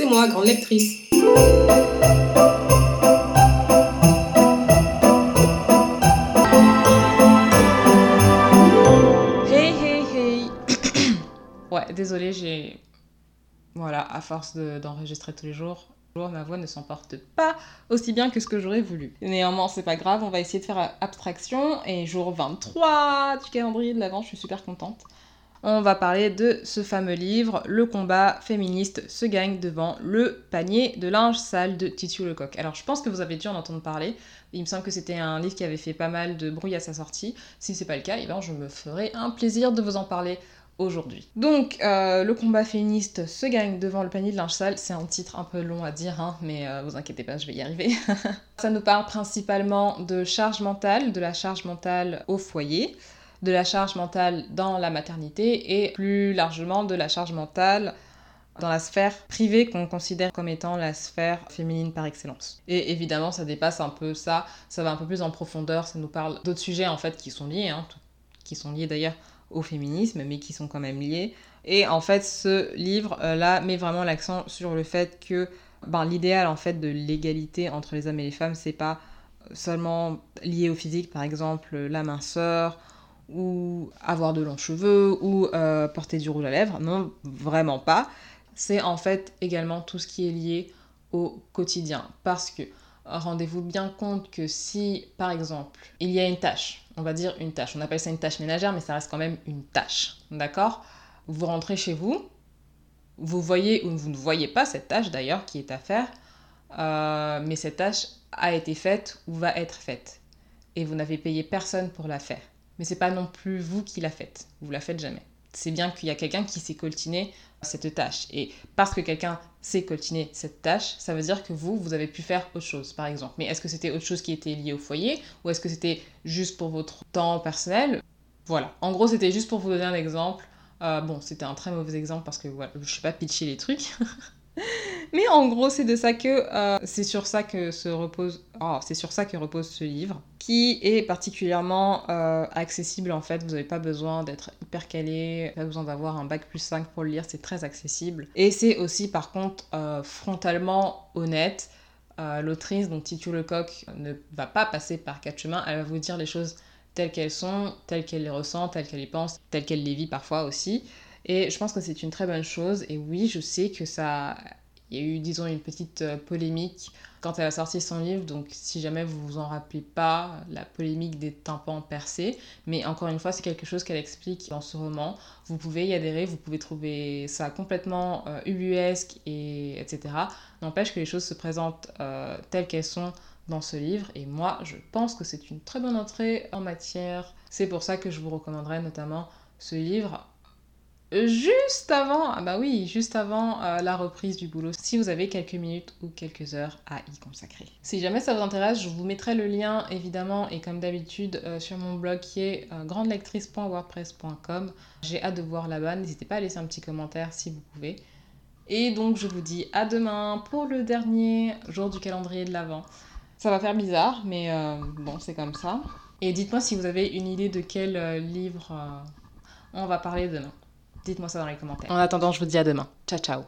c'est moi, grande lectrice. Hey hey hey Ouais, désolée, j'ai... Voilà, à force de- d'enregistrer tous les jours, ma voix ne s'emporte pas aussi bien que ce que j'aurais voulu. Néanmoins, c'est pas grave, on va essayer de faire abstraction. Et jour 23 du calendrier de l'Avent, je suis super contente. On va parler de ce fameux livre, Le combat féministe se gagne devant le panier de linge sale de Titiou Lecoq. Alors je pense que vous avez dû en entendre parler. Il me semble que c'était un livre qui avait fait pas mal de bruit à sa sortie. Si c'est pas le cas, eh ben, je me ferai un plaisir de vous en parler aujourd'hui. Donc, euh, le combat féministe se gagne devant le panier de linge sale. C'est un titre un peu long à dire, hein, mais euh, vous inquiétez pas, je vais y arriver. Ça nous parle principalement de charge mentale, de la charge mentale au foyer, de la charge mentale dans la maternité et plus largement de la charge mentale dans la sphère privée qu'on considère comme étant la sphère féminine par excellence. Et évidemment, ça dépasse un peu ça, ça va un peu plus en profondeur, ça nous parle d'autres sujets en fait qui sont liés, hein, qui sont liés d'ailleurs au féminisme, mais qui sont quand même liés. Et en fait, ce livre-là met vraiment l'accent sur le fait que ben, l'idéal en fait de l'égalité entre les hommes et les femmes, c'est pas seulement lié au physique, par exemple la minceur, ou avoir de longs cheveux, ou euh, porter du rouge à lèvres. Non, vraiment pas. C'est en fait également tout ce qui est lié au quotidien. Parce que rendez-vous bien compte que si, par exemple, il y a une tâche, on va dire une tâche, on appelle ça une tâche ménagère, mais ça reste quand même une tâche, d'accord? Vous rentrez chez vous, vous voyez ou vous ne voyez pas cette tâche d'ailleurs qui est à faire, euh, mais cette tâche a été faite ou va être faite. Et vous n'avez payé personne pour la faire. Mais c'est pas non plus vous qui la faites, vous la faites jamais. C'est bien qu'il y a quelqu'un qui s'est coltiné cette tâche. Et parce que quelqu'un s'est coltiné cette tâche, ça veut dire que vous, vous avez pu faire autre chose, par exemple. Mais est-ce que c'était autre chose qui était lié au foyer ou est-ce que c'était juste pour votre temps personnel? Voilà. En gros, c'était juste pour vous donner un exemple. Euh, bon, c'était un très mauvais exemple parce que voilà, je sais pas pitcher les trucs. Mais en gros, c'est de ça que euh, c'est sur ça que se repose. oh, c'est sur ça que repose ce livre, qui est particulièrement euh, accessible en fait. Vous n'avez pas besoin d'être hyper calé, pas besoin d'avoir un bac plus 5 pour le lire. C'est très accessible. Et c'est aussi par contre euh, frontalement honnête. L'autrice, donc Titu Lecoq, ne va pas passer par quatre chemins. Elle va vous dire les choses telles qu'elles sont, telles qu'elle les ressent, telles qu'elle les pense, telles qu'elle les vit parfois aussi. Et je pense que c'est une très bonne chose. Et oui, je sais que ça. Il y a eu, disons, une petite euh, polémique quand elle a sorti son livre. Donc, si jamais vous vous en rappelez pas, la polémique des tympans percés. Mais encore une fois, c'est quelque chose qu'elle explique dans ce roman. Vous pouvez y adhérer, vous pouvez trouver ça complètement euh, ubuesque, et etc. N'empêche que les choses se présentent euh, telles qu'elles sont dans ce livre. Et moi, je pense que c'est une très bonne entrée en matière. C'est pour ça que je vous recommanderais notamment ce livre juste avant, ah bah oui, juste avant euh, la reprise du boulot, si vous avez quelques minutes ou quelques heures à y consacrer. Si jamais ça vous intéresse, je vous mettrai le lien évidemment et comme d'habitude euh, sur mon blog qui est euh, grandelectrice.wordpress.com. J'ai hâte de voir là-bas, n'hésitez pas à laisser un petit commentaire si vous pouvez. Et donc je vous dis à demain pour le dernier jour du calendrier de l'Avent. Ça va faire bizarre, mais bon, c'est comme ça. Et dites-moi si vous avez une idée de quel livre on va parler demain. Dites-moi ça dans les commentaires. En attendant, je vous dis à demain. Ciao, ciao.